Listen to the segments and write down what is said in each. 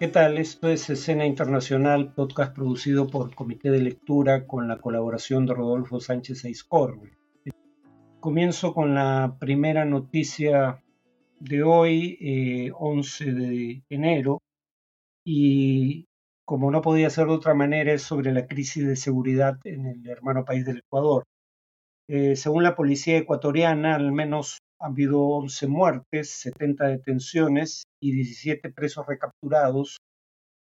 ¿Qué tal? Esto es Escena Internacional, podcast producido por Comité de Lectura con la colaboración de Rodolfo Sánchez Eiscorbe. Comienzo con la primera noticia de hoy, 11 eh, de enero, y como no podía ser de otra manera, es sobre la crisis de seguridad en el hermano país del Ecuador. Eh, según la policía ecuatoriana, al menos han habido 11 muertes, 70 detenciones y 17 presos recapturados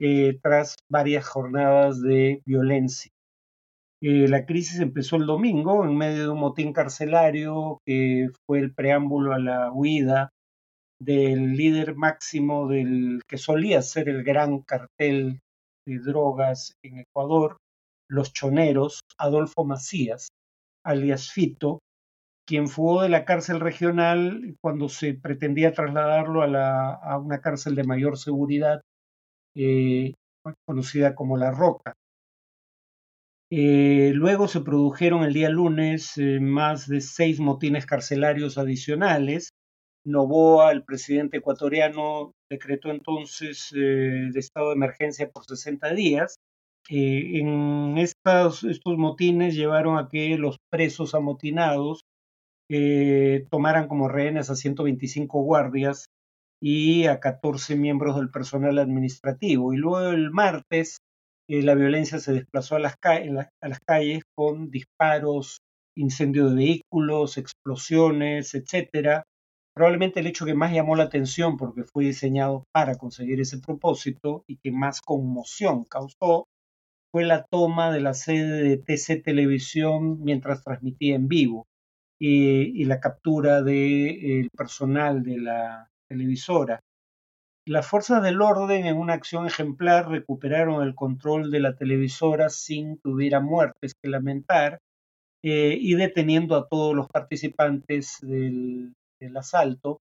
eh, tras varias jornadas de violencia. Eh, la crisis empezó el domingo en medio de un motín carcelario que fue el preámbulo a la huida del líder máximo del que solía ser el gran cartel de drogas en Ecuador, los choneros, Adolfo Macías, alias Fito, quien fugó de la cárcel regional cuando se pretendía trasladarlo a, una cárcel de mayor seguridad, eh, conocida como La Roca. Eh, luego se produjeron el día lunes eh, más de seis motines carcelarios adicionales. Novoa, el presidente ecuatoriano, decretó entonces de estado de emergencia por 60 días. en estos, estos motines llevaron a que los presos amotinados tomaran como rehenes a 125 guardias y a 14 miembros del personal administrativo. Y luego el martes eh, la violencia se desplazó a las, a las calles con disparos, incendio de vehículos, explosiones, etcétera. Probablemente el hecho que más llamó la atención porque fue diseñado para conseguir ese propósito y que más conmoción causó fue la toma de la sede de TC Televisión mientras transmitía en vivo y, la captura del personal de la televisora. Las fuerzas del orden, en una acción ejemplar, recuperaron el control de la televisora sin que hubiera muertes que lamentar eh, y deteniendo a todos los participantes del, del asalto,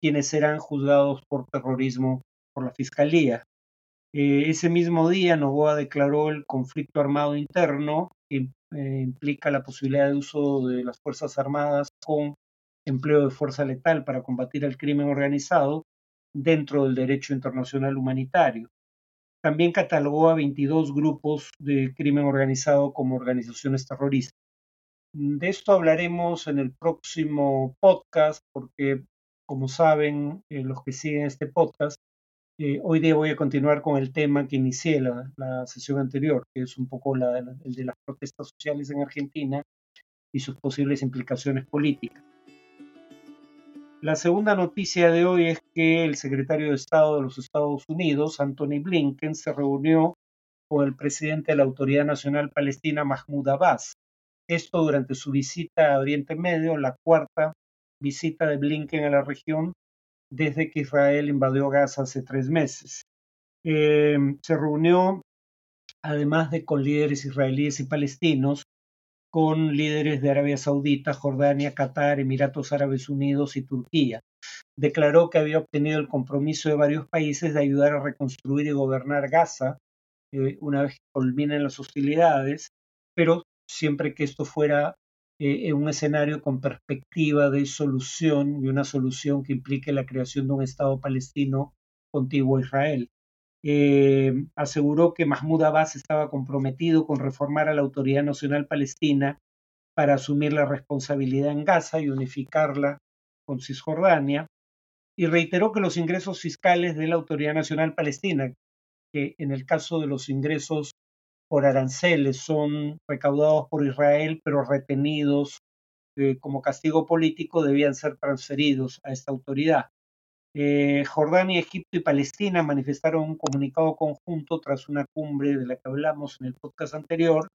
quienes serán juzgados por terrorismo por la Fiscalía. Eh, ese mismo día, Novoa declaró el conflicto armado interno, eh, implica la posibilidad de uso de las Fuerzas Armadas con empleo de fuerza letal para combatir el crimen organizado dentro del derecho internacional humanitario. También catalogó a 22 grupos de crimen organizado como organizaciones terroristas. De esto hablaremos en el próximo podcast porque, como saben eh, los que siguen este podcast, eh, hoy día voy a continuar con el tema que inicié la, la sesión anterior, que es un poco la, el de las protestas sociales en Argentina y sus posibles implicaciones políticas. La segunda noticia de hoy es que el secretario de Estado de los Estados Unidos, Anthony Blinken, se reunió con el presidente de la Autoridad Nacional Palestina, Mahmoud Abbas. Esto durante su visita a Oriente Medio, la cuarta visita de Blinken a la región desde que Israel invadió Gaza hace tres meses. Em, se reunió, además de con líderes israelíes y palestinos, con líderes de Arabia Saudita, Jordania, Qatar, Emiratos Árabes Unidos y Turquía. Declaró que había obtenido el compromiso de varios países de ayudar a reconstruir y gobernar Gaza eh, una vez que culminen las hostilidades, pero siempre que esto fuera eh, un escenario con perspectiva de solución y una solución que implique la creación de un Estado palestino contiguo a Israel. Eh, aseguró que Mahmoud Abbas estaba comprometido con reformar a la Autoridad Nacional Palestina para asumir la responsabilidad en Gaza y unificarla con Cisjordania, y reiteró que los ingresos fiscales de la Autoridad Nacional Palestina, que en el caso de los ingresos por aranceles son recaudados por Israel, pero retenidos eh, como castigo político, debían ser transferidos a esta autoridad. Eh, Jordania, Egipto y Palestina manifestaron un comunicado conjunto tras una cumbre de la que hablamos en el podcast anterior,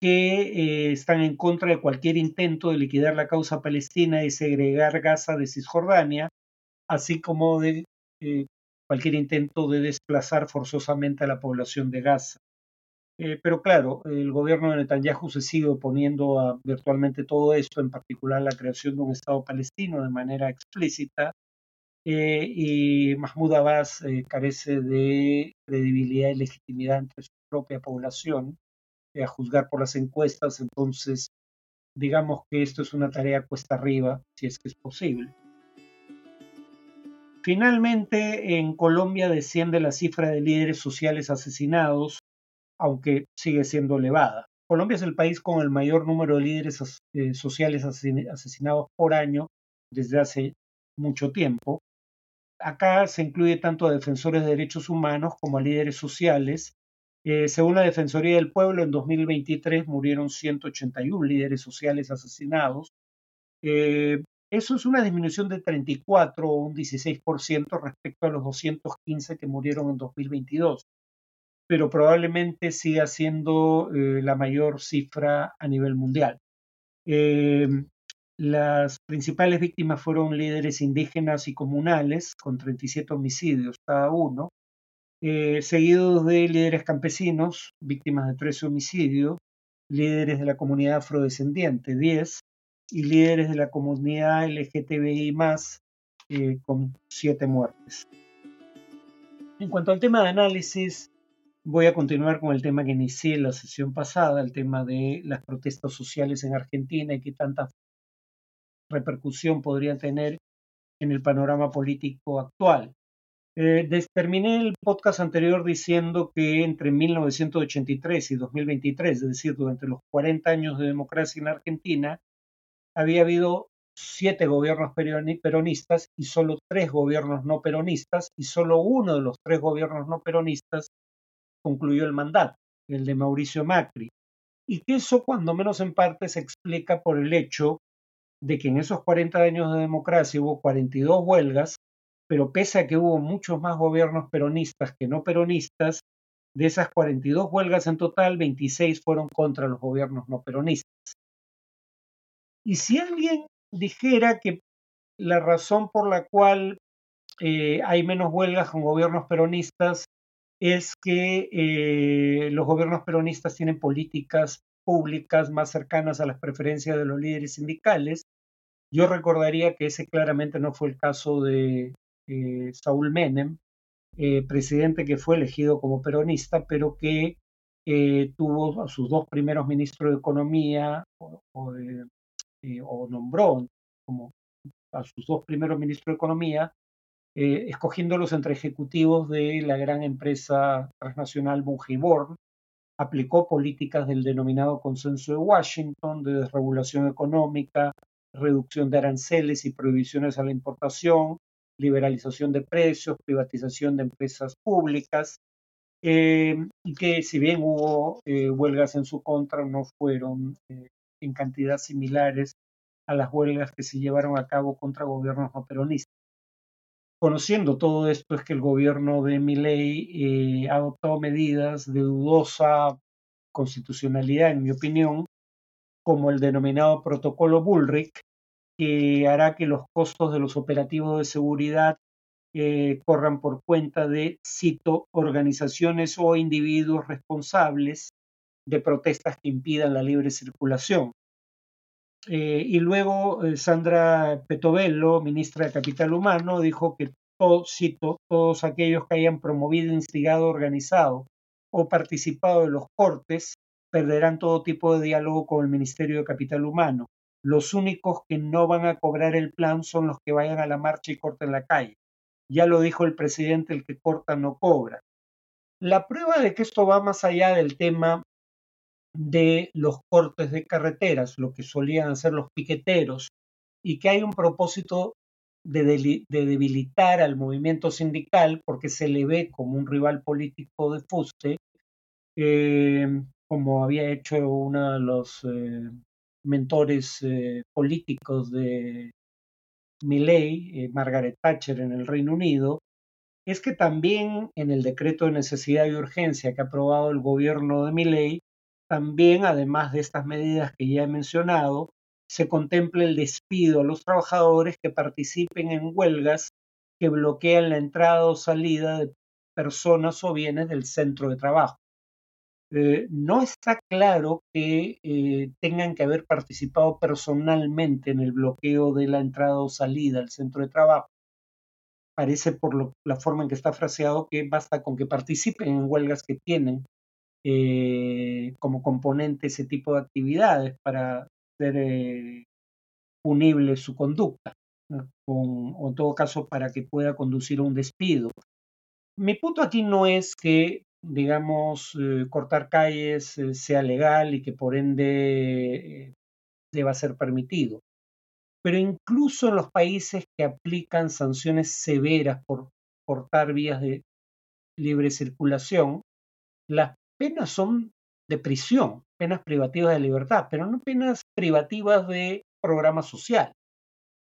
que eh, están en contra de cualquier intento de liquidar la causa palestina y segregar Gaza de Cisjordania, así como de cualquier intento de desplazar forzosamente a la población de Gaza. Eh, pero claro, el gobierno de Netanyahu se sigue oponiendo a virtualmente todo esto, en particular la creación de un Estado palestino de manera explícita, eh, y Mahmoud Abbas eh, carece de credibilidad y legitimidad entre su propia población, a juzgar por las encuestas, entonces digamos que esto es una tarea cuesta arriba, si es que es posible. Finalmente, en Colombia desciende la cifra de líderes sociales asesinados, aunque sigue siendo elevada. Colombia es el país con el mayor número de líderes eh, sociales asesinados por año desde hace mucho tiempo. Acá se incluye tanto a defensores de derechos humanos como a líderes sociales. Eh, según la Defensoría del Pueblo, en 2023 murieron 181 líderes sociales asesinados. Eh, eso es una disminución de 34 o un 16% respecto a los 215 que murieron en 2022, pero probablemente siga siendo eh, la mayor cifra a nivel mundial. Eh, las principales víctimas fueron líderes indígenas y comunales, con 37 homicidios cada uno, eh, seguidos de líderes campesinos, víctimas de 13 homicidios, líderes de la comunidad afrodescendiente, 10, y líderes de la comunidad LGTBI eh, con siete muertes. En cuanto al tema de análisis, voy a continuar con el tema que inicié la sesión pasada, el tema de las protestas sociales en Argentina y qué tanta repercusión podrían tener en el panorama político actual. Eh, terminé el podcast anterior diciendo que entre 1983 y 2023, es decir, durante los 40 años de democracia en Argentina, había habido siete gobiernos peronistas y solo tres gobiernos no peronistas, y solo uno de los tres gobiernos no peronistas concluyó el mandato, el de Mauricio Macri. Y que eso, cuando menos en parte, se explica por el hecho de que en esos 40 años de democracia hubo 42 huelgas, pero pese a que hubo muchos más gobiernos peronistas que no peronistas, de esas 42 huelgas en total, 26 fueron contra los gobiernos no peronistas. Y si alguien dijera que la razón por la cual eh, hay menos huelgas con gobiernos peronistas es que eh, los gobiernos peronistas tienen políticas públicas más cercanas a las preferencias de los líderes sindicales. Yo recordaría que ese claramente no fue el caso de eh, Saúl Menem, presidente que fue elegido como peronista, pero que tuvo a sus dos primeros ministros de Economía o, eh, o nombró como a sus dos primeros ministros de Economía, eh, escogiéndolos entre ejecutivos de la gran empresa transnacional Bungiborn, aplicó políticas del denominado consenso de Washington de desregulación económica, reducción de aranceles y prohibiciones a la importación, liberalización de precios, privatización de empresas públicas, eh, y que si bien hubo huelgas en su contra, no fueron en cantidad similares a las huelgas que se llevaron a cabo contra gobiernos no peronistas. Conociendo todo esto es que el gobierno de Milei eh, adoptó medidas de dudosa constitucionalidad, en mi opinión, como el denominado protocolo Bullrich, que hará que los costos de los operativos de seguridad eh, corran por cuenta de, cito, organizaciones o individuos responsables de protestas que impidan la libre circulación. Eh, y luego eh, Sandra Petovelo, ministra de Capital Humano, dijo que cito, todos aquellos que hayan promovido, instigado, organizado o participado de los cortes perderán todo tipo de diálogo con el Ministerio de Capital Humano. Los únicos que no van a cobrar el plan son los que vayan a la marcha y corten la calle. Ya lo dijo el presidente, el que corta no cobra. La prueba de que esto va más allá del tema de los cortes de carreteras, lo que solían hacer los piqueteros, y que hay un propósito de, debilitar al movimiento sindical porque se le ve como un rival político de fuste, eh, como había hecho uno de los eh, mentores eh, políticos de Milley, Margaret Thatcher en el Reino Unido, es que también en el decreto de necesidad y urgencia que ha aprobado el gobierno de Milley también, además de estas medidas que ya he mencionado, se contempla el despido a los trabajadores que participen en huelgas que bloquean la entrada o salida de personas o bienes del centro de trabajo. Eh, no está claro que eh, tengan que haber participado personalmente en el bloqueo de la entrada o salida al centro de trabajo. Parece por la forma en que está fraseado que basta con que participen en huelgas que tienen eh, como componente ese tipo de actividades para ser eh, punible su conducta. o en todo caso para que pueda conducir a un despido. Mi punto aquí no es que, digamos, eh, cortar calles eh, sea legal y que por ende eh, deba ser permitido. Pero incluso en los países que aplican sanciones severas por cortar vías de libre circulación, las penas son de prisión, penas privativas de libertad, pero no penas privativas de programa social.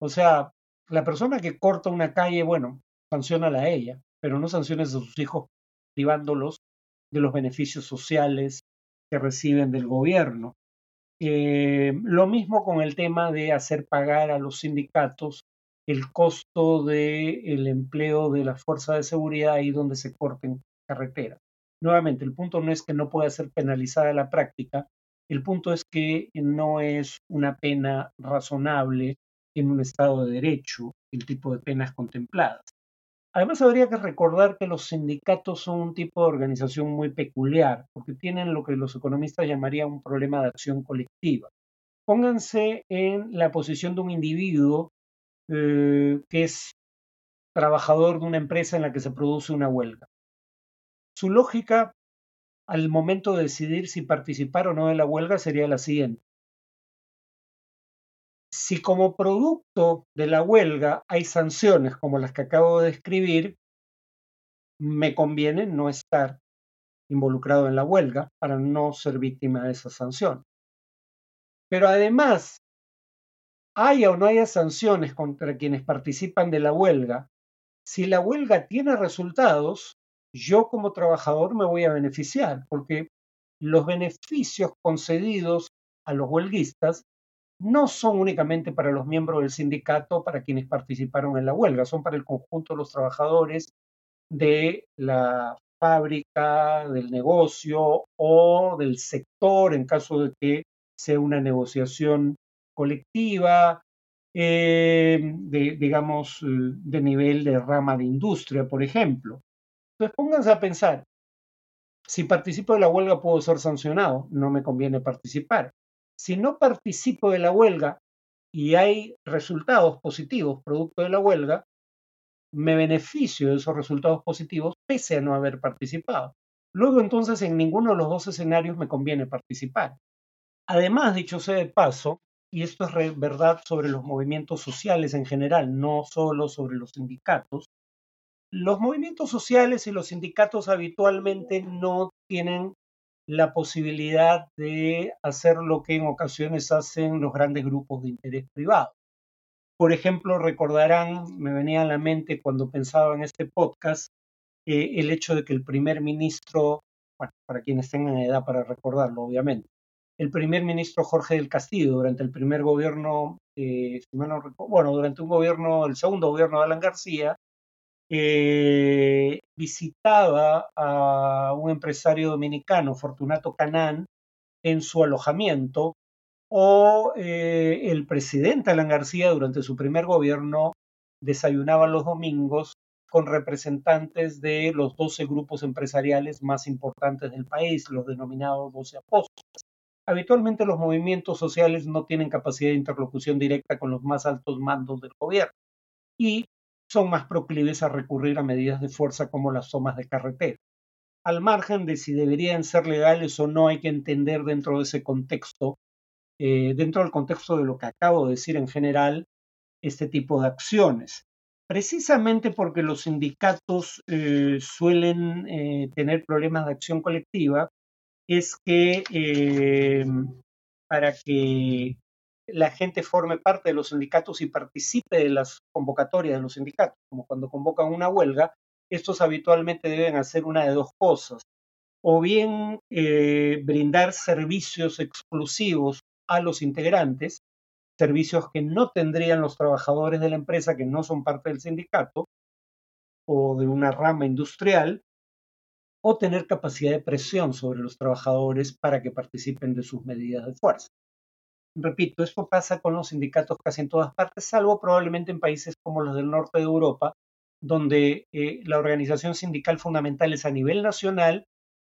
O sea, la persona que corta una calle, bueno, sancionala a ella, pero no sanciones a sus hijos privándolos de los beneficios sociales que reciben del gobierno. Eh, lo mismo con el tema de hacer pagar a los sindicatos el costo del empleo de la fuerza de seguridad ahí donde se corten carreteras. Nuevamente, el punto no es que no pueda ser penalizada la práctica, el punto es que no es una pena razonable en un Estado de Derecho el tipo de penas contempladas. Además, habría que recordar que los sindicatos son un tipo de organización muy peculiar, porque tienen lo que los economistas llamarían un problema de acción colectiva. Pónganse en la posición de un individuo eh, que es trabajador de una empresa en la que se produce una huelga. Su lógica al momento de decidir si participar o no de la huelga sería la siguiente. Si como producto de la huelga hay sanciones como las que acabo de describir, me conviene no estar involucrado en la huelga para no ser víctima de esas sanciones. Pero además, haya o no haya sanciones contra quienes participan de la huelga, si la huelga tiene resultados, yo como trabajador me voy a beneficiar, porque los beneficios concedidos a los huelguistas no son únicamente para los miembros del sindicato, para quienes participaron en la huelga, son para el conjunto de los trabajadores de la fábrica, del negocio o del sector en caso de que sea una negociación colectiva, eh, digamos, eh, de nivel de rama de industria, por ejemplo. Entonces pónganse a pensar, si participo de la huelga puedo ser sancionado, no me conviene participar. Si no participo de la huelga y hay resultados positivos producto de la huelga, me beneficio de esos resultados positivos pese a no haber participado. Luego entonces en ninguno de los dos escenarios me conviene participar. Además, dicho sea de paso, y esto es verdad sobre los movimientos sociales en general, no solo sobre los sindicatos, los movimientos sociales y los sindicatos habitualmente no tienen la posibilidad de hacer lo que en ocasiones hacen los grandes grupos de interés privado. Por ejemplo, recordarán, me venía a la mente cuando pensaba en este podcast, eh, el hecho de que el primer ministro, bueno, para quienes tengan edad para recordarlo, obviamente, el primer ministro Jorge del Castillo durante el primer gobierno, eh, bueno, durante un gobierno, el segundo gobierno de Alan García, eh, visitaba a un empresario dominicano, Fortunato Canán, en su alojamiento, o eh, el presidente Alan García durante su primer gobierno desayunaba los domingos con representantes de los 12 grupos empresariales más importantes del país, los denominados 12 apóstoles. Habitualmente los movimientos sociales no tienen capacidad de interlocución directa con los más altos mandos del gobierno y son más proclives a recurrir a medidas de fuerza como las tomas de carretera. Al margen de si deberían ser legales o no, hay que entender dentro de ese contexto, eh, dentro del contexto de lo que acabo de decir en general, este tipo de acciones. Precisamente porque los sindicatos eh, suelen eh, tener problemas de acción colectiva, es que para que la gente forme parte de los sindicatos y participe de las convocatorias de los sindicatos, como cuando convocan una huelga, estos habitualmente deben hacer una de dos cosas, o bien eh, brindar servicios exclusivos a los integrantes, servicios que no tendrían los trabajadores de la empresa que no son parte del sindicato o de una rama industrial, o tener capacidad de presión sobre los trabajadores para que participen de sus medidas de fuerza. Repito, esto pasa con los sindicatos casi en todas partes, salvo probablemente en países como los del norte de Europa, donde eh, la organización sindical fundamental es a nivel nacional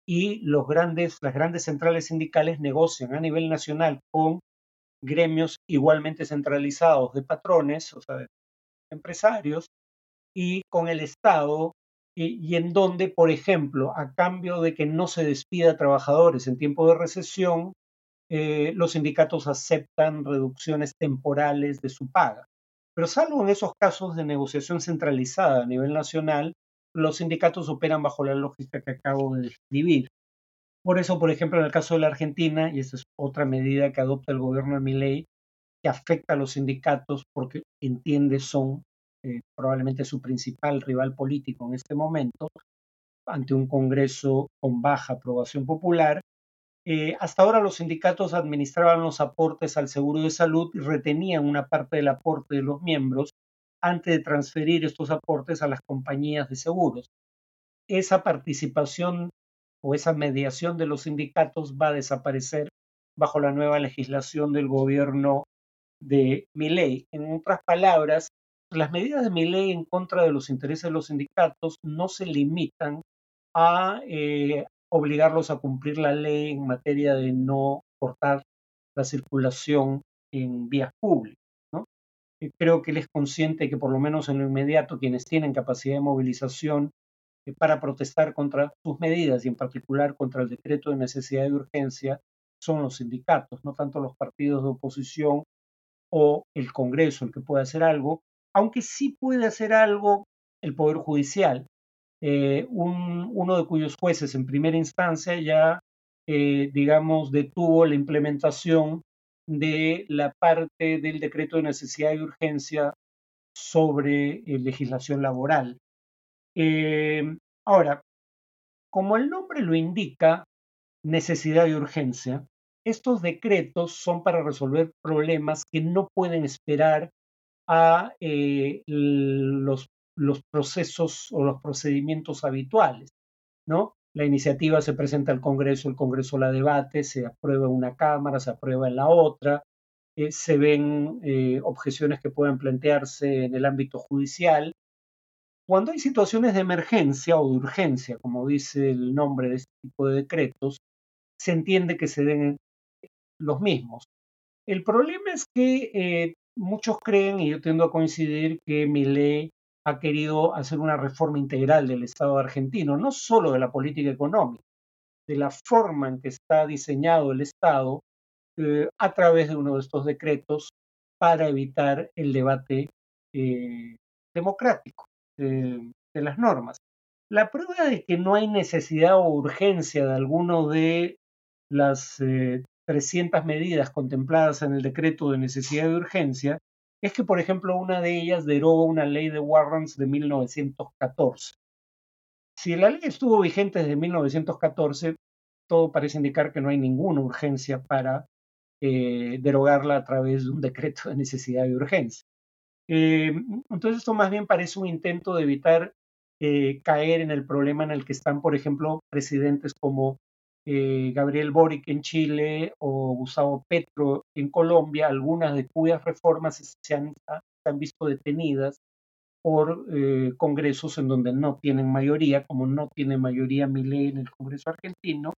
y los grandes, las grandes centrales sindicales negocian a nivel nacional con gremios igualmente centralizados de patrones, o sea, empresarios y con el Estado y, en donde, por ejemplo, a cambio de que no se despida a trabajadores en tiempo de recesión, eh, los sindicatos aceptan reducciones temporales de su paga. Pero salvo en esos casos de negociación centralizada a nivel nacional, los sindicatos operan bajo la lógica que acabo de describir. Por eso, por ejemplo, en el caso de la Argentina, y esta es otra medida que adopta el gobierno de Milei, que afecta a los sindicatos porque entiende son eh, probablemente su principal rival político en este momento, ante un Congreso con baja aprobación popular. Eh, hasta ahora los sindicatos administraban los aportes al seguro de salud y retenían una parte del aporte de los miembros antes de transferir estos aportes a las compañías de seguros. Esa participación o esa mediación de los sindicatos va a desaparecer bajo la nueva legislación del gobierno de Miley. En otras palabras, las medidas de mi ley en contra de los intereses de los sindicatos no se limitan a eh, obligarlos a cumplir la ley en materia de no cortar la circulación en vías públicas. Creo que él es consciente que por lo menos en lo inmediato quienes tienen capacidad de movilización eh, para protestar contra sus medidas y en particular contra el decreto de necesidad de urgencia son los sindicatos, no tanto los partidos de oposición o el Congreso el que puede hacer algo, aunque sí puede hacer algo el Poder Judicial, eh, uno de cuyos jueces en primera instancia ya, eh, digamos, detuvo la implementación de la parte del decreto de necesidad y urgencia sobre eh, legislación laboral. ahora, como el nombre lo indica, necesidad y urgencia, estos decretos son para resolver problemas que no pueden esperar a los, los procesos o los procedimientos habituales, ¿no? La iniciativa se presenta al Congreso, el Congreso la debate, se aprueba en una Cámara, se aprueba en la otra, eh, se ven eh, objeciones que pueden plantearse en el ámbito judicial. Cuando hay situaciones de emergencia o de urgencia, como dice el nombre de este tipo de decretos, se entiende que se den los mismos. El problema es que muchos creen, y yo tiendo a coincidir, que Milei ha querido hacer una reforma integral del Estado argentino, no solo de la política económica, de la forma en que está diseñado el Estado eh, a través de uno de estos decretos para evitar el debate eh, democrático de las normas. La prueba de que no hay necesidad o urgencia de alguno de las eh, 300 medidas contempladas en el decreto de necesidad de urgencia, es que, por ejemplo, una de ellas deroga una ley de warrants de 1914. Si la ley estuvo vigente desde 1914, todo parece indicar que no hay ninguna urgencia para eh, derogarla a través de un decreto de necesidad de urgencia. Eh, entonces, esto más bien parece un intento de evitar eh, caer en el problema en el que están, por ejemplo, presidentes como eh, Gabriel Boric en Chile o Gustavo Petro en Colombia, algunas de cuyas reformas se han, visto detenidas por eh, congresos en donde no tienen mayoría, como no tiene mayoría Milei en el Congreso argentino,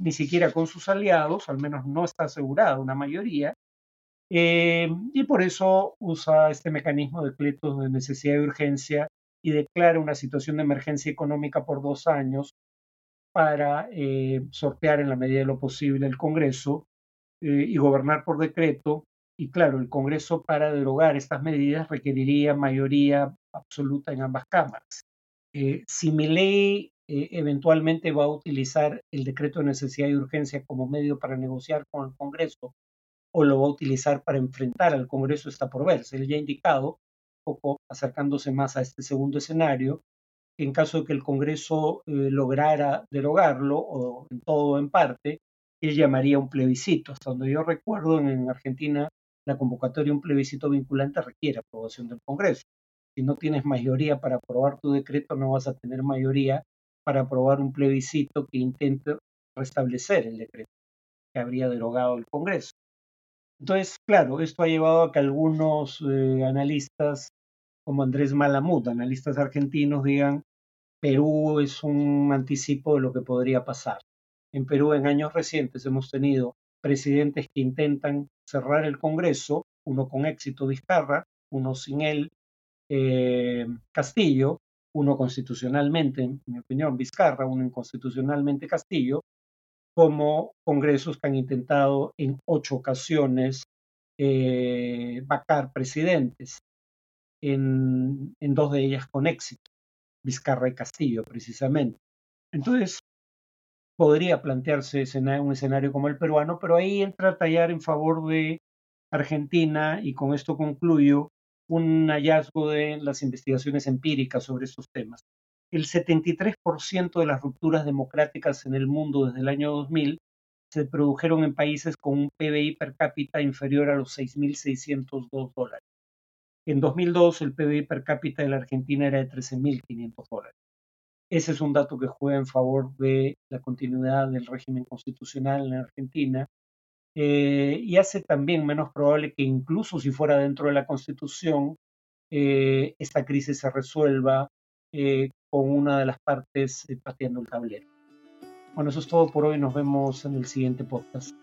ni siquiera con sus aliados, al menos no está asegurada una mayoría, eh, y por eso usa este mecanismo de pletos de necesidad de urgencia y declara una situación de emergencia económica por dos años para eh, sortear en la medida de lo posible el Congreso eh, y gobernar por decreto. Y claro, el Congreso para derogar estas medidas requeriría mayoría absoluta en ambas cámaras. Eh, si mi ley eventualmente va a utilizar el decreto de necesidad y urgencia como medio para negociar con el Congreso o lo va a utilizar para enfrentar al Congreso está por verse. Él ya ha indicado, un poco acercándose más a este segundo escenario, en caso de que el Congreso eh, lograra derogarlo, o en todo o en parte, él llamaría un plebiscito. Hasta donde yo recuerdo, en Argentina, la convocatoria de un plebiscito vinculante requiere aprobación del Congreso. Si no tienes mayoría para aprobar tu decreto, no vas a tener mayoría para aprobar un plebiscito que intente restablecer el decreto que habría derogado el Congreso. Entonces, claro, esto ha llevado a que algunos eh, analistas, como Andrés Malamud, analistas argentinos, digan, Perú es un anticipo de lo que podría pasar. En Perú en años recientes hemos tenido presidentes que intentan cerrar el Congreso, uno con éxito Vizcarra, uno sin él, eh, Castillo, uno constitucionalmente, en mi opinión, Vizcarra, uno inconstitucionalmente Castillo, como congresos que han intentado en ocho ocasiones eh, vacar presidentes, en, en dos de ellas con éxito, Vizcarra y Castillo precisamente. Entonces, podría plantearse un escenario como el peruano, pero ahí entra a tallar en favor de Argentina y con esto concluyo un hallazgo de las investigaciones empíricas sobre estos temas. El 73% de las rupturas democráticas en el mundo desde el año 2000 se produjeron en países con un PBI per cápita inferior a los 6.602 dólares. En 2002 el PBI per cápita de la Argentina era de 13.500 dólares. Ese es un dato que juega en favor de la continuidad del régimen constitucional en Argentina eh, y hace también menos probable que incluso si fuera dentro de la Constitución, eh, esta crisis se resuelva eh, con una de las partes pateando el tablero. Bueno, eso es todo por hoy. Nos vemos en el siguiente podcast.